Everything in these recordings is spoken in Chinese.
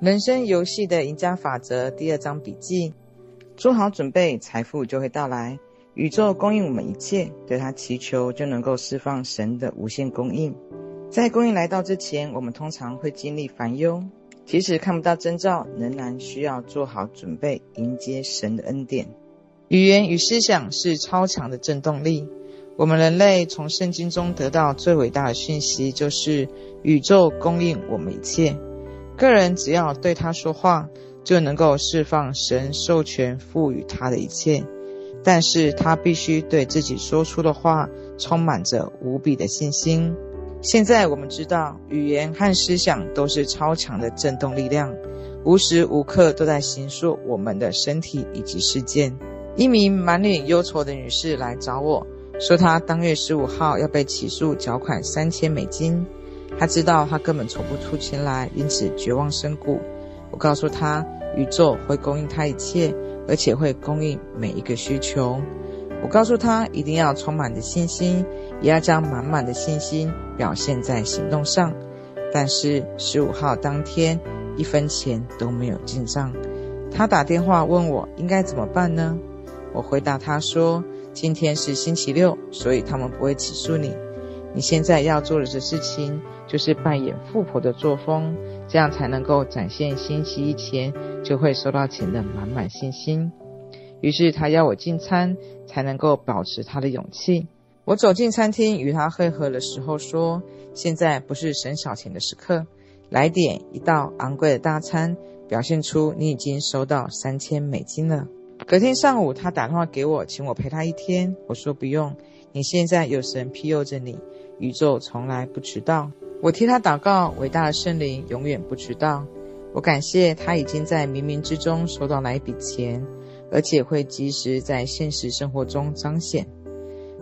人生游戏的赢家法则第二章笔记：做好准备，财富就会到来。宇宙供应我们一切，对它祈求就能够释放神的无限供应。在供应来到之前，我们通常会经历烦忧，即使看不到征兆，仍然需要做好准备，迎接神的恩典。语言与思想是超强的震动力。我们人类从圣经中得到最伟大的讯息，就是宇宙供应我们一切。个人只要对他说话，就能够释放神授权赋予他的一切。但是他必须对自己说出的话充满着无比的信心。现在我们知道，语言和思想都是超强的震动力量，无时无刻都在形塑我们的身体以及事件。一名满脸忧愁的女士来找我说，她当月十五号要被起诉缴款三千美金。他知道他根本筹不出钱来，因此绝望深谷。我告诉他，宇宙会供应他一切，而且会供应每一个需求。我告诉他，一定要充满着信心，也要将满满的信心表现在行动上。但是十五号当天，一分钱都没有进账。他打电话问我应该怎么办呢？我回答他说，今天是星期六，所以他们不会起诉你。你现在要做的事情，就是扮演富婆的作风，这样才能够展现星期一前就会收到钱的满满信心。于是他邀我进餐，才能够保持他的勇气。我走进餐厅与他会合的时候说：“现在不是省小钱的时刻，来点一道昂贵的大餐，表现出你已经收到三千美金了。”隔天上午，他打电话给我，请我陪他一天。我说不用，你现在有神庇佑着你，宇宙从来不迟到。我替他祷告，伟大的圣灵永远不迟到。我感谢他已经在冥冥之中收到那一笔钱，而且会及时在现实生活中彰显。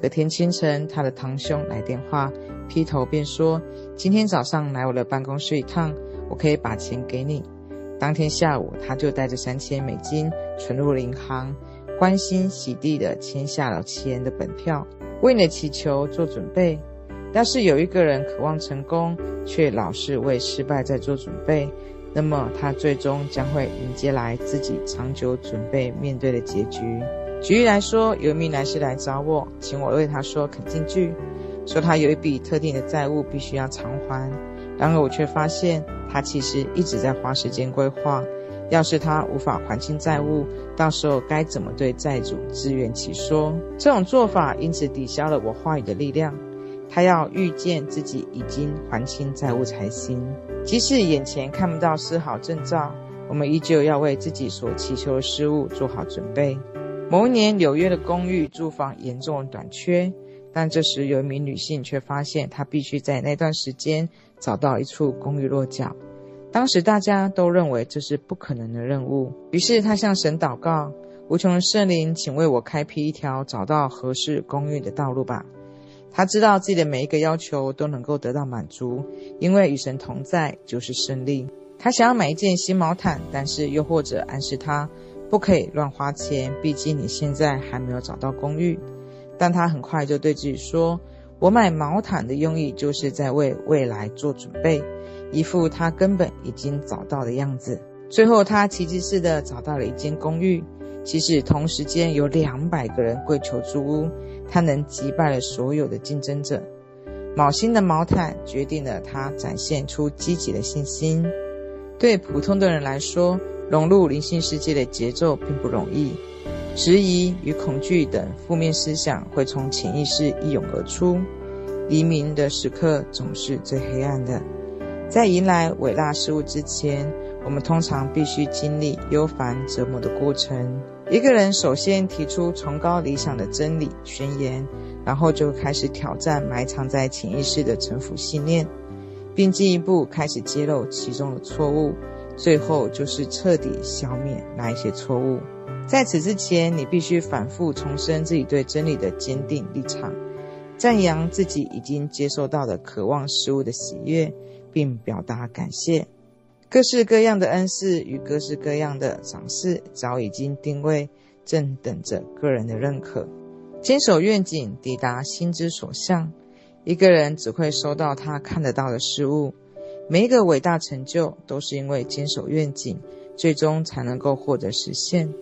隔天清晨，他的堂兄来电话，劈头便说：“今天早上来我的办公室一趟，我可以把钱给你。”当天下午，他就带着三千美金存入了银行，欢欣喜地地签下了钱的本票，为了祈求做准备。要是有一个人渴望成功，却老是为失败在做准备，那么他最终将会迎接来自己长久准备面对的结局。举例来说，有一名男士来找我，请我为他说肯定句，说他有一笔特定的债务必须要偿还。然而我却发现，他其实一直在花时间规划，要是他无法还清债务，到时候该怎么对债主自圆其说？这种做法因此抵消了我话语的力量。他要预见自己已经还清债务才行。即使眼前看不到丝毫征兆，我们依旧要为自己所祈求的事物做好准备。某一年，纽约的公寓住房严重短缺。但这时，有一名女性却发现，她必须在那段时间找到一处公寓落脚。当时大家都认为这是不可能的任务，于是她向神祷告：“无穷的圣灵，请为我开辟一条找到合适公寓的道路吧。”他知道自己的每一个要求都能够得到满足，因为与神同在就是胜利。他想要买一件新毛毯，但是又或者暗示他不可以乱花钱，毕竟你现在还没有找到公寓。但他很快就对自己说：“我买毛毯的用意就是在为未来做准备，一副他根本已经找到的样子。”最后，他奇迹似的找到了一间公寓，即使同时间有两百个人跪求租屋，他能击败了所有的竞争者。卯星的毛毯决定了他展现出积极的信心。对普通的人来说，融入灵性世界的节奏并不容易。质疑与恐惧等负面思想会从潜意识一涌而出。黎明的时刻总是最黑暗的。在迎来伟大事物之前，我们通常必须经历忧烦折磨的过程。一个人首先提出崇高理想的真理宣言，然后就开始挑战埋藏在潜意识的陈腐信念，并进一步开始揭露其中的错误，最后就是彻底消灭那一些错误。在此之前，你必须反复重申自己对真理的坚定立场，赞扬自己已经接受到的渴望事物的喜悦，并表达感谢。各式各样的恩赐与各式各样的赏赐早已经定位，正等着个人的认可。坚守愿景，抵达心之所向。一个人只会收到他看得到的事物。每一个伟大成就都是因为坚守愿景，最终才能够获得实现。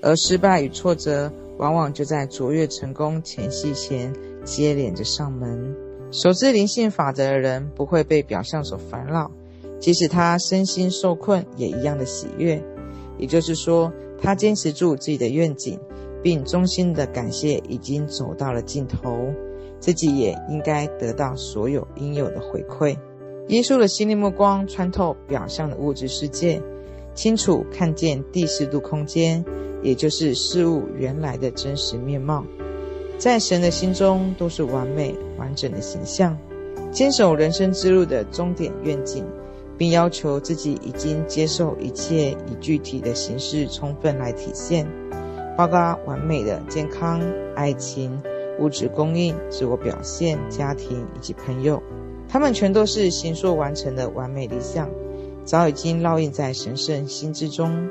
而失败与挫折，往往就在卓越成功前夕前接连着上门。熟知灵性法则的人，不会被表象所烦恼，即使他身心受困，也一样的喜悦。也就是说，他坚持住自己的愿景，并衷心的感谢已经走到了尽头，自己也应该得到所有应有的回馈。耶稣的心灵目光穿透表象的物质世界，清楚看见第四度空间。也就是事物原来的真实面貌，在神的心中都是完美完整的形象。坚守人生之路的终点愿景，并要求自己已经接受一切以具体的形式充分来体现，包括完美的健康、爱情、物质供应、自我表现、家庭以及朋友，他们全都是行塑完成的完美理想，早已经烙印在神圣心之中。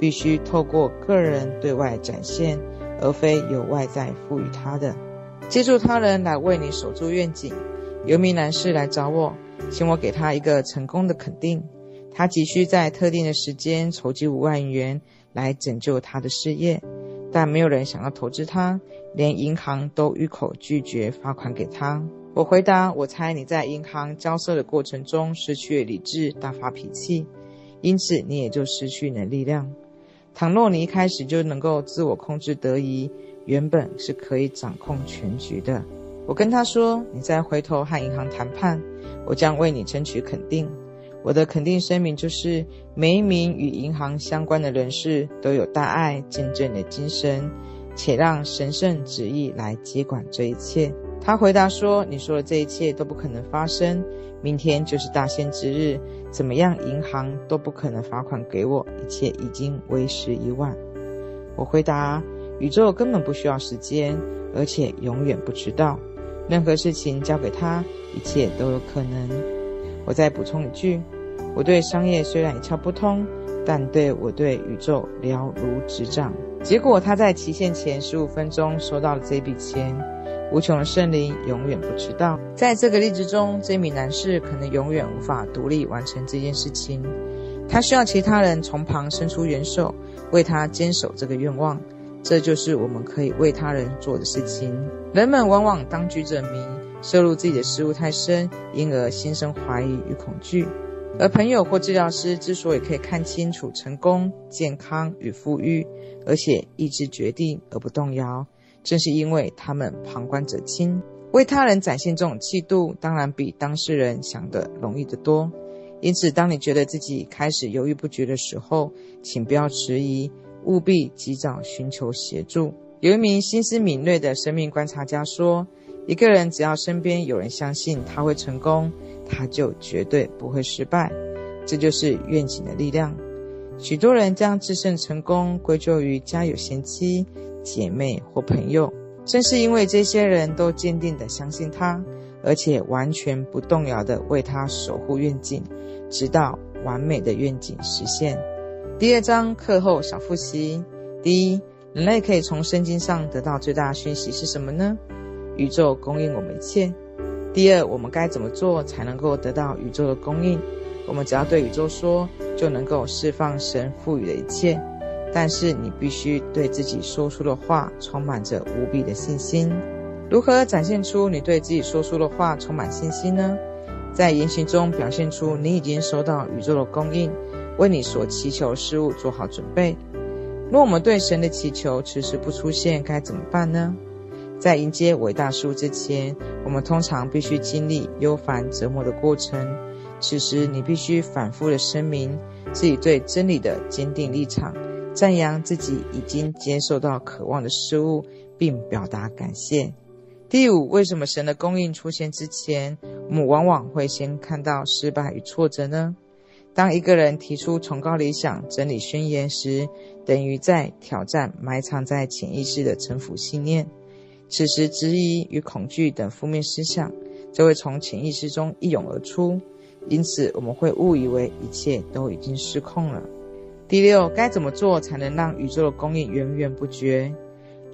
必须透过个人对外展现，而非由外在赋予他的。借助他人来为你守住愿景。有名男士来找我，请我给他一个成功的肯定。他急需在特定的时间筹集五万元来拯救他的事业，但没有人想要投资他，连银行都一口拒绝发款给他。我回答：我猜你在银行交涉的过程中失去了理智，大发脾气，因此你也就失去了力量。倘若你一开始就能够自我控制得宜，原本是可以掌控全局的。我跟他说：“你再回头和银行谈判，我将为你争取肯定。我的肯定声明就是，每一名与银行相关的人士都有大爱见证你的精神，且让神圣旨意来接管这一切。”他回答说：“你说的这一切都不可能发生。明天就是大限之日，怎么样，银行都不可能罚款给我，一切已经为时已晚。”我回答：“宇宙根本不需要时间，而且永远不知道。任何事情交给他，一切都有可能。”我再补充一句：“我对商业虽然一窍不通，但对我对宇宙了如指掌。”结果他在期限前十五分钟收到了这笔钱。无穷的圣灵永远不知道，在这个例子中，这名男士可能永远无法独立完成这件事情，他需要其他人从旁伸出援手，为他坚守这个愿望。这就是我们可以为他人做的事情。人们往往当局者迷，涉入自己的事物太深，因而心生怀疑与恐惧。而朋友或治疗师之所以可以看清楚成功、健康与富裕，而且意志决定而不动摇。正是因为他们旁观者清，为他人展现这种气度，当然比当事人想的容易得多。因此，当你觉得自己开始犹豫不决的时候，请不要迟疑，务必及早寻求协助。有一名心思敏锐的生命观察家说：“一个人只要身边有人相信他会成功，他就绝对不会失败。这就是愿景的力量。许多人将制胜成功归咎于家有贤妻。”姐妹或朋友，正是因为这些人都坚定地相信他，而且完全不动摇地为他守护愿景，直到完美的愿景实现。第二章课后小复习：第一，人类可以从圣经上得到最大的讯息是什么呢？宇宙供应我们一切。第二，我们该怎么做才能够得到宇宙的供应？我们只要对宇宙说，就能够释放神赋予的一切。但是你必须对自己说出的话充满着无比的信心。如何展现出你对自己说出的话充满信心呢？在言行中表现出你已经收到宇宙的供应，为你所祈求的事物做好准备。若我们对神的祈求迟迟不出现，该怎么办呢？在迎接伟大事物之前，我们通常必须经历忧烦折磨的过程。此时，你必须反复的声明自己对真理的坚定立场。赞扬自己已经接受到渴望的事物，并表达感谢。第五，为什么神的供应出现之前，我们往往会先看到失败与挫折呢？当一个人提出崇高理想、真理宣言时，等于在挑战埋藏在潜意识的城府信念。此时，质疑与恐惧等负面思想就会从潜意识中一涌而出，因此我们会误以为一切都已经失控了。第六，该怎么做才能让宇宙的供应源源不绝？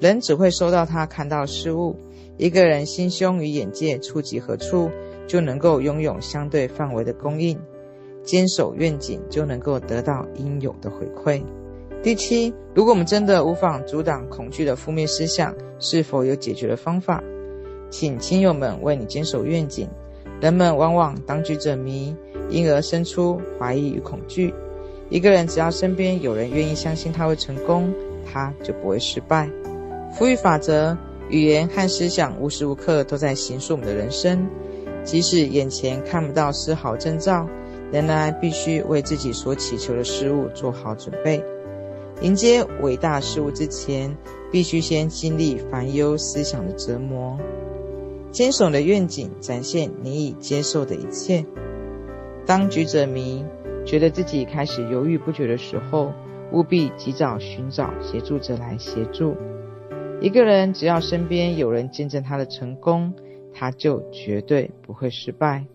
人只会收到他看到的事物。一个人心胸与眼界触及何处，就能够拥有相对范围的供应。坚守愿景，就能够得到应有的回馈。第七，如果我们真的无法阻挡恐惧的负面思想，是否有解决的方法？请亲友们为你坚守愿景。人们往往当局者迷，因而生出怀疑与恐惧。一个人只要身边有人愿意相信他会成功，他就不会失败。福语法则，语言和思想无时无刻都在形塑我们的人生，即使眼前看不到丝毫征兆，仍然必须为自己所祈求的事物做好准备。迎接伟大事物之前，必须先经历烦忧思想的折磨。坚守的愿景，展现你已接受的一切。当局者迷。觉得自己开始犹豫不决的时候，务必及早寻找协助者来协助。一个人只要身边有人见证他的成功，他就绝对不会失败。